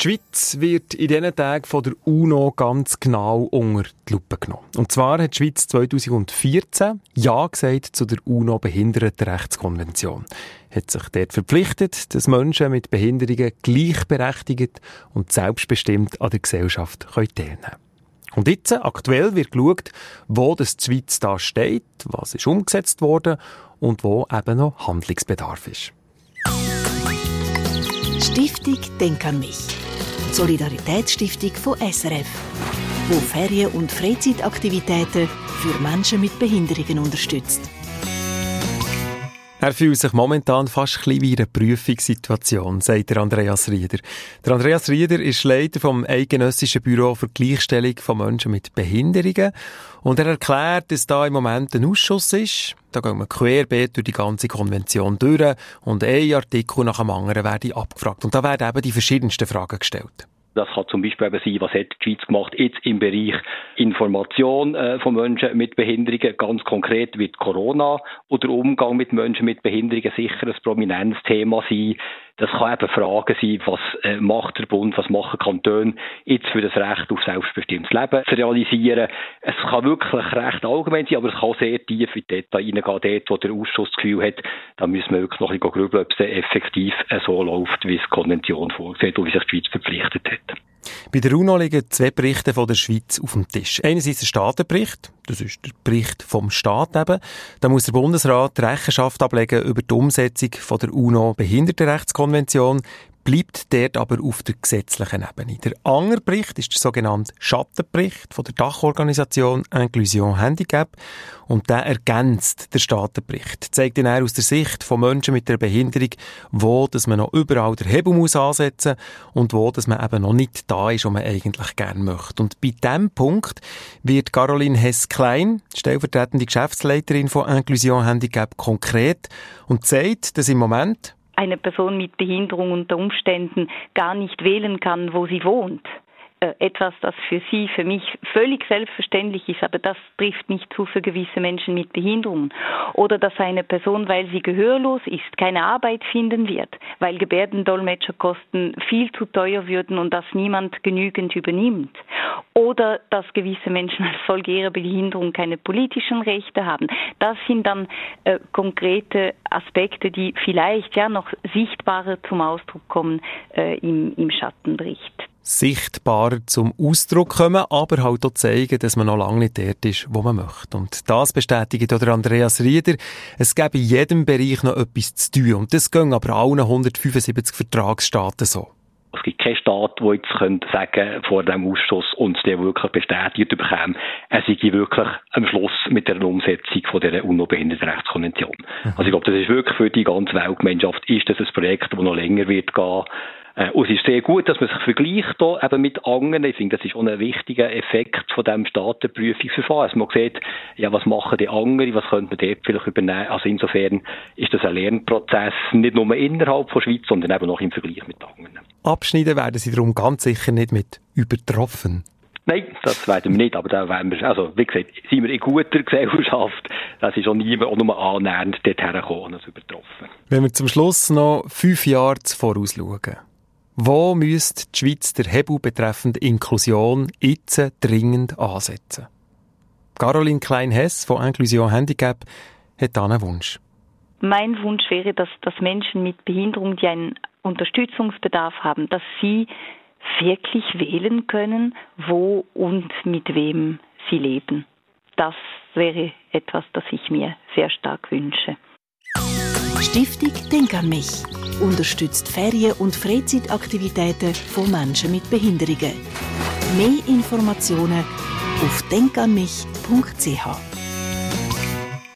Die Schweiz wird in diesen Tagen von der UNO ganz genau unter die Lupe genommen. Und zwar hat die Schweiz 2014 Ja gesagt zu der UNO-Behindertenrechtskonvention. Hat sich dort verpflichtet, dass Menschen mit Behinderungen gleichberechtigt und selbstbestimmt an der Gesellschaft teilnehmen können. Und jetzt, aktuell, wird geschaut, wo das die Schweiz da steht, was ist umgesetzt worden und wo eben noch Handlungsbedarf ist. Stiftung Denk an mich. Solidaritätsstiftung von SRF, wo Ferien- und Freizeitaktivitäten für Menschen mit Behinderungen unterstützt. Er fühlt sich momentan fast ein wie in einer Prüfungssituation, sagt der Andreas Rieder. Der Andreas Rieder ist Leiter vom Eidgenössischen Büro für Gleichstellung von Menschen mit Behinderungen. Und er erklärt, dass da im Moment ein Ausschuss ist. Da gehen wir querbeet durch die ganze Konvention durch und ein Artikel nach dem anderen werden abgefragt. Und da werden eben die verschiedensten Fragen gestellt. Das kann zum Beispiel eben sein, was hat die Schweiz gemacht jetzt im Bereich Information äh, von Menschen mit Behinderungen. Ganz konkret wird Corona oder Umgang mit Menschen mit Behinderungen sicher ein prominentes Thema sein. Das kann eben Fragen sein, was äh, macht der Bund, was machen Kantone jetzt für das Recht auf selbstbestimmtes Leben zu realisieren. Es kann wirklich recht allgemein sein, aber es kann sehr tief in die Details reingehen, dort, wo der Ausschuss das Gefühl hat, da müssen wir wirklich noch ein bisschen grübeln, ob es effektiv äh, so läuft, wie es die Konvention vorsieht und wie sich die Schweiz verpflichtet hat. Bei der UNO liegen zwei Berichte von der Schweiz auf dem Tisch. Einerseits der Staatenbericht, das ist der Bericht vom Staat eben. Da muss der Bundesrat Rechenschaft ablegen über die Umsetzung von der UNO-Behindertenrechtskonvention bleibt dort aber auf der gesetzlichen Ebene. Der andere Bericht ist der sogenannte Schattenbericht von der Dachorganisation Inclusion Handicap und der ergänzt den Staatenbericht. Zeigt dann aus der Sicht von Menschen mit der Behinderung, wo dass man noch überall den Hebel muss ansetzen und wo dass man eben noch nicht da ist, wo man eigentlich gerne möchte. Und bei diesem Punkt wird Caroline Hess-Klein, stellvertretende Geschäftsleiterin von Inclusion Handicap, konkret und sagt, dass im Moment eine Person mit Behinderung unter Umständen gar nicht wählen kann, wo sie wohnt. Äh, etwas, das für Sie, für mich völlig selbstverständlich ist, aber das trifft nicht zu für gewisse Menschen mit Behinderungen. Oder dass eine Person, weil sie gehörlos ist, keine Arbeit finden wird, weil Gebärdendolmetscherkosten viel zu teuer würden und das niemand genügend übernimmt. Oder dass gewisse Menschen als Folge ihrer Behinderung keine politischen Rechte haben. Das sind dann äh, konkrete Aspekte, die vielleicht ja noch sichtbarer zum Ausdruck kommen äh, im, im Schattenbericht sichtbarer zum Ausdruck kommen, aber halt auch zeigen, dass man noch lange nicht dort ist, wo man möchte. Und das bestätigt auch Andreas Rieder. Es gäbe in jedem Bereich noch etwas zu tun. Und das gehen aber allen 175 Vertragsstaaten so. Gibt keinen Staat, der jetzt könnte sagen vor dem Ausschuss und der wirklich bestätigt bekommen, er sei wirklich am Schluss mit der Umsetzung von der UNO-Behindertenrechtskonvention. Mhm. Also ich glaube, das ist wirklich für die ganze Weltgemeinschaft ist das ein Projekt, das noch länger wird gehen äh, und es ist sehr gut, dass man sich vergleicht hier eben mit anderen. Ich finde, das ist auch ein wichtiger Effekt von dem Staatenprüfungsverfahren. Also man sieht, ja, was machen die anderen, was könnte man dort vielleicht übernehmen. Also insofern ist das ein Lernprozess nicht nur innerhalb der Schweiz, sondern eben auch im Vergleich mit anderen. Abschneiden werden Sie darum ganz sicher nicht mit übertroffen. Nein, das werden wir nicht, aber da werden wir, also wie gesagt, sind wir in guter Gesellschaft. Das ist auch niemand auch nur annähernd dorthin gekommen, als übertroffen. Wenn wir zum Schluss noch fünf Jahre vorausschauen, wo müsste die Schweiz der Hebel betreffend Inklusion jetzt dringend ansetzen? Caroline Klein-Hess von Inclusion Handicap hat da einen Wunsch. Mein Wunsch wäre, dass, dass Menschen mit Behinderung, die einen Unterstützungsbedarf haben, dass sie wirklich wählen können, wo und mit wem sie leben. Das wäre etwas, das ich mir sehr stark wünsche. Stiftung Denk an mich unterstützt Ferien- und Freizeitaktivitäten von Menschen mit Behinderungen. Mehr Informationen auf denkanmich.ch.